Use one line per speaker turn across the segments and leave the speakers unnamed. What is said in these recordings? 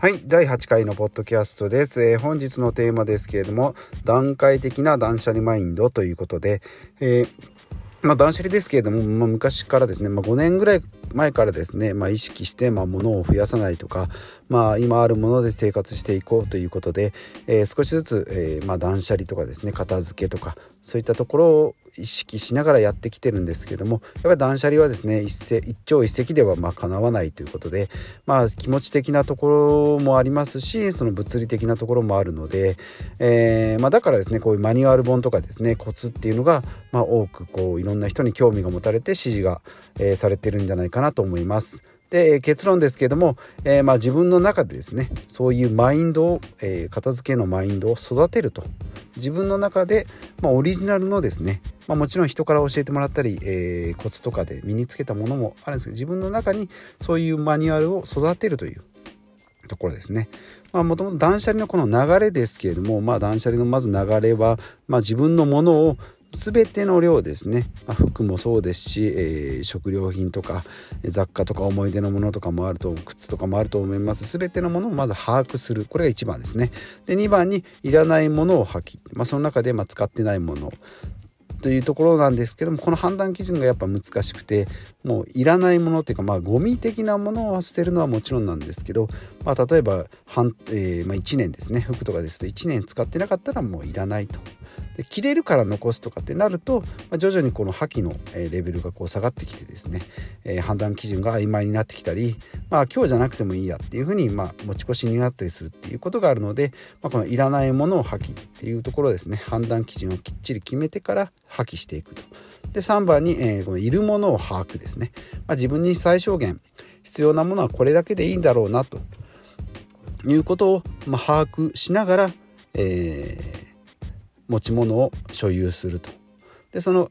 はい。第8回のポッドキャストです、えー、本日のテーマですけれども段階的な断捨離マインドということで、えーまあ、断捨離ですけれども、まあ、昔からですね、まあ、5年ぐらい前からですね、まあ、意識して、まあ、物を増やさないとか、まあ、今あるもので生活していこうということで、えー、少しずつ、えーまあ、断捨離とかですね片付けとかそういったところを意識しながらやってきてるんですけどもやっぱり断捨離はですね一世一朝一夕ではまあ叶わないということでまあ気持ち的なところもありますしその物理的なところもあるので、えーまあ、だからですねこういうマニュアル本とかですねコツっていうのが、まあ、多くこういろんな人に興味が持たれて指示が、えー、されてるんじゃないかなと思います。で結論ですけども、えー、まあ自分の中でですねそういうマインドを、えー、片付けのマインドを育てると自分の中で、まあ、オリジナルのですね、まあ、もちろん人から教えてもらったり、えー、コツとかで身につけたものもあるんですけど自分の中にそういうマニュアルを育てるというところですね。まあもともと断捨離のこの流れですけれども、まあ断捨離のまず流れは、まあ自分のものを全ての量ですね、まあ、服もそうですし、えー、食料品とか雑貨とか思い出のものとかもあると靴とかもあると思います。全てのものをまず把握する。これが1番ですね。で2番にいらないものを破棄、まあ、その中でま使ってないもの。というところなんですけどもこの判断基準がやっぱ難しくてもういらないものっていうかまあゴミ的なものを捨てるのはもちろんなんですけど、まあ、例えば半、えー、まあ、1年ですね。服とかですと1年使ってなかったらもういらないと。で切れるから残すとかってなると、まあ、徐々にこの破棄の、レベルがこう下がってきてですね、えー、判断基準が曖昧になってきたり、まあ、今日じゃなくてもいいやっていうふうに、まあ、持ち越しになったりするっていうことがあるので、まあ、このいらないものを破棄っていうところですね判断基準をきっちり決めてから破棄していくと。で3番に、えー、このいるものを把握ですね、まあ、自分に最小限必要なものはこれだけでいいんだろうなということを、まあ、把握しながら、えー、持ち物を所有すると。でその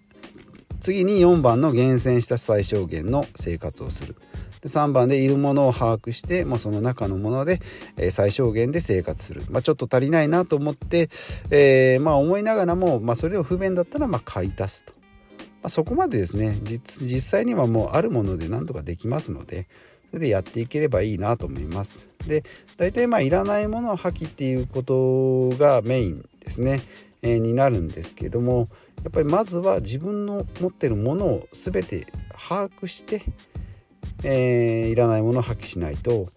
次に4番の厳選した最小限の生活をする。で3番でいるものを把握してもうその中のもので、えー、最小限で生活する、まあ、ちょっと足りないなと思って、えー、まあ思いながらも、まあ、それでも不便だったらまあ買い足すと、まあ、そこまでですね。実際にはもうあるもので何とかできますのでそれでやっていければいいなと思います。で大体まあいらないものを破棄っていうことがメインですね、になるんですけどもやっぱりまずは自分の持ってるものを全て把握して、えー、いらないものを破棄しないと。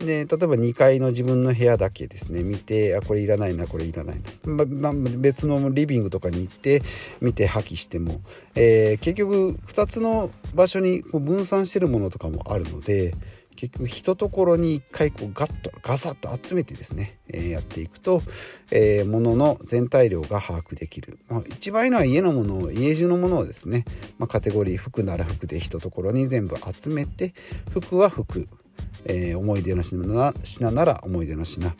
で例えば2階の自分の部屋だけですね。見てあこれいらないなこれいらないな、まま別のリビングとかに行って見て破棄しても、えー、結局2つの場所にこう分散してるものとかもあるので結局ひとところに一回こうガッとガサッと集めてですね、えー、やっていくと、えー、物の全体量が把握できる、まあ、一番いいのは家のものを家中のものをですね、まあ、カテゴリー服なら服でひとところに全部集めて服は服。えー、思い出の品な品なら思い出の品、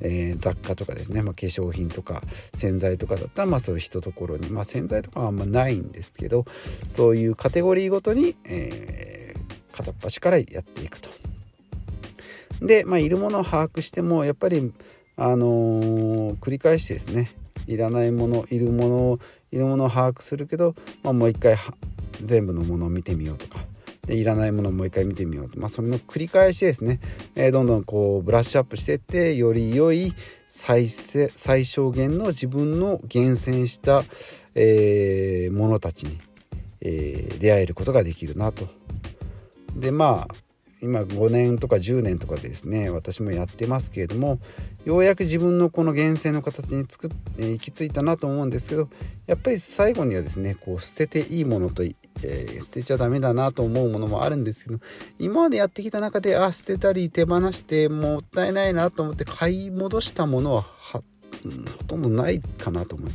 えー、雑貨とかですね、まあ、化粧品とか洗剤とかだったらまあそういうひとところに、まあ、洗剤とかはあんまないんですけどそういうカテゴリーごとに、えー、片っ端からやっていくと。で、まあ、いるものを把握してもやっぱり、あのー、繰り返してですねいらないものいるものをいるものを把握するけど、まあ、もう一回全部のものを見てみようとかでいらないものをもう一回見てみようと、まあ、それの繰り返しですね、えー、どんどんこうブラッシュアップしていってより良い最最小限の自分の厳選した、えー、ものたちに、えー、出会えることができるなと。でまあ今5年とか10年とかでですね私もやってますけれどもようやく自分のこの原生の形につく、え、行き着いたなと思うんですけどやっぱり最後にはですねこう捨てていいものと、えー、捨てちゃダメだなと思うものもあるんですけど今までやってきた中であ捨てたり手放してもったいないなと思って買い戻したものはほとんどないかなと思う。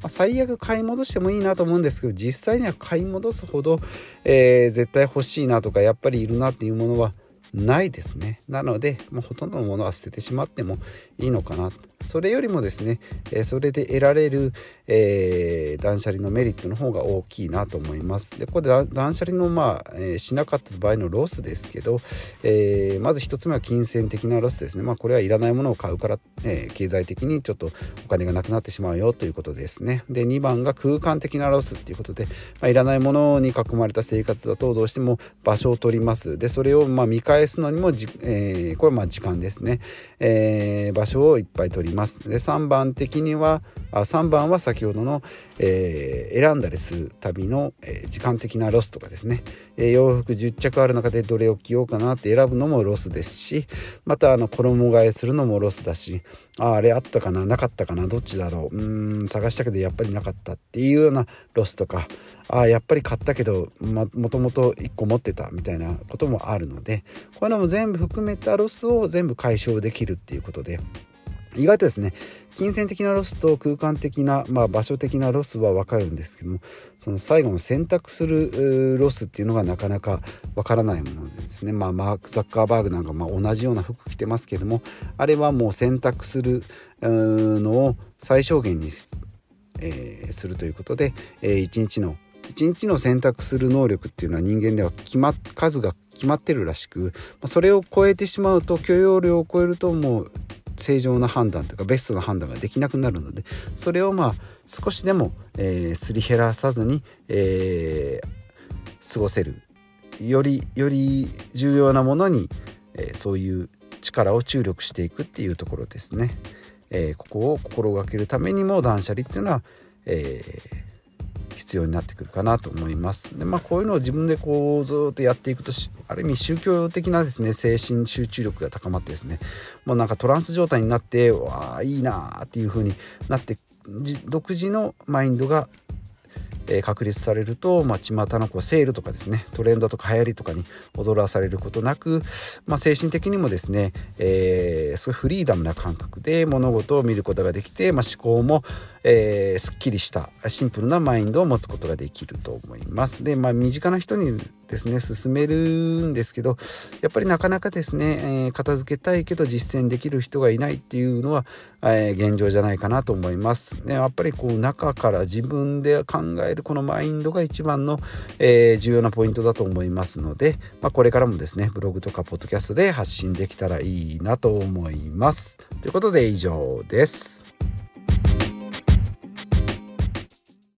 まあ、最悪買い戻してもいいなと思うんですけど実際には買い戻すほど、えー、絶対欲しいなとかやっぱりいるなっていうものはないですね。なのでもうほとんどのものは捨ててしまってもいいのかな。それよりもですね、え、それで得られる、えー、断捨離のメリットの方が大きいなと思います。でここで断捨離のまあ、えー、しなかった場合のロスですけど、えー、まず1つ目は金銭的なロスですね。まあこれはいらないものを買うから、えー、経済的にちょっとお金がなくなってしまうよということですね。で2番が空間的なロスっていうことで、まあ、いらないものに囲まれた生活だとどうしても場所を取ります。でそれをまあ見返すのにもじ、えー、これまあ時間ですね、えー、場所をいっぱい取ります。で3番的にはあ3番は先ほどの、えー、選んだりする度の、えー、時間的なロスとかですね、えー、洋服10着ある中でどれを着ようかなって選ぶのもロスですしまたあの衣替えするのもロスだしああれあったかななかったかなどっちだろううん探したけどやっぱりなかったっていうようなロスとかああやっぱり買ったけど、ま、もともと1個持ってたみたいなこともあるのでこういうのも全部含めたロスを全部解消できるっていうことで意外とですね金銭的なロスと空間的な、まあ、場所的なロスは分かるんですけどもその最後の選択するロスっていうのがなかなか分からないものですね、まあ、マーク・ザッカーバーグなんかま同じような服着てますけどもあれはもう選択するのを最小限に、えー、するということで、えー、1日の1日の選択する能力っていうのは人間では決ま数が決まってるらしくそれを超えてしまうと許容量を超えるともう正常な判断というかベストな判断ができなくなるのでそれをまあ少しでも、えー、すり減らさずに、えー、過ごせるよりより重要なものに、えー、そういう力を注力していくっていうところですね。えー、ここを心がけるためにも断捨離っていうのは、えー、必要になってくるかなと思います。でまあこういうのを自分でこうずっとやっていくとある意味宗教的なですね精神集中力が高まってですねもうなんかトランス状態になってわあいいなっていう風になって独自のマインドがえー、確立されると、まあ、巷のこうセールとかですねトレンドとか流行りとかに踊らされることなく、まあ、精神的にもですね、えー、すごいフリーダムな感覚で物事を見ることができて、まあ、思考も、えー、すっきりしたシンプルなマインドを持つことができると思います。で、まあ、身近な人にですね進めるんですけどやっぱりなかなかですね、えー、片付けたいけど実践できる人がいないっていうのは、えー、現状じゃないかなと思います。ね、やっぱりこう中から自分で考えるこのマインドが一番の、えー、重要なポイントだと思いますので、まあ、これからもですねブログとかポッドキャストで発信できたらいいなと思います。ということで以上です。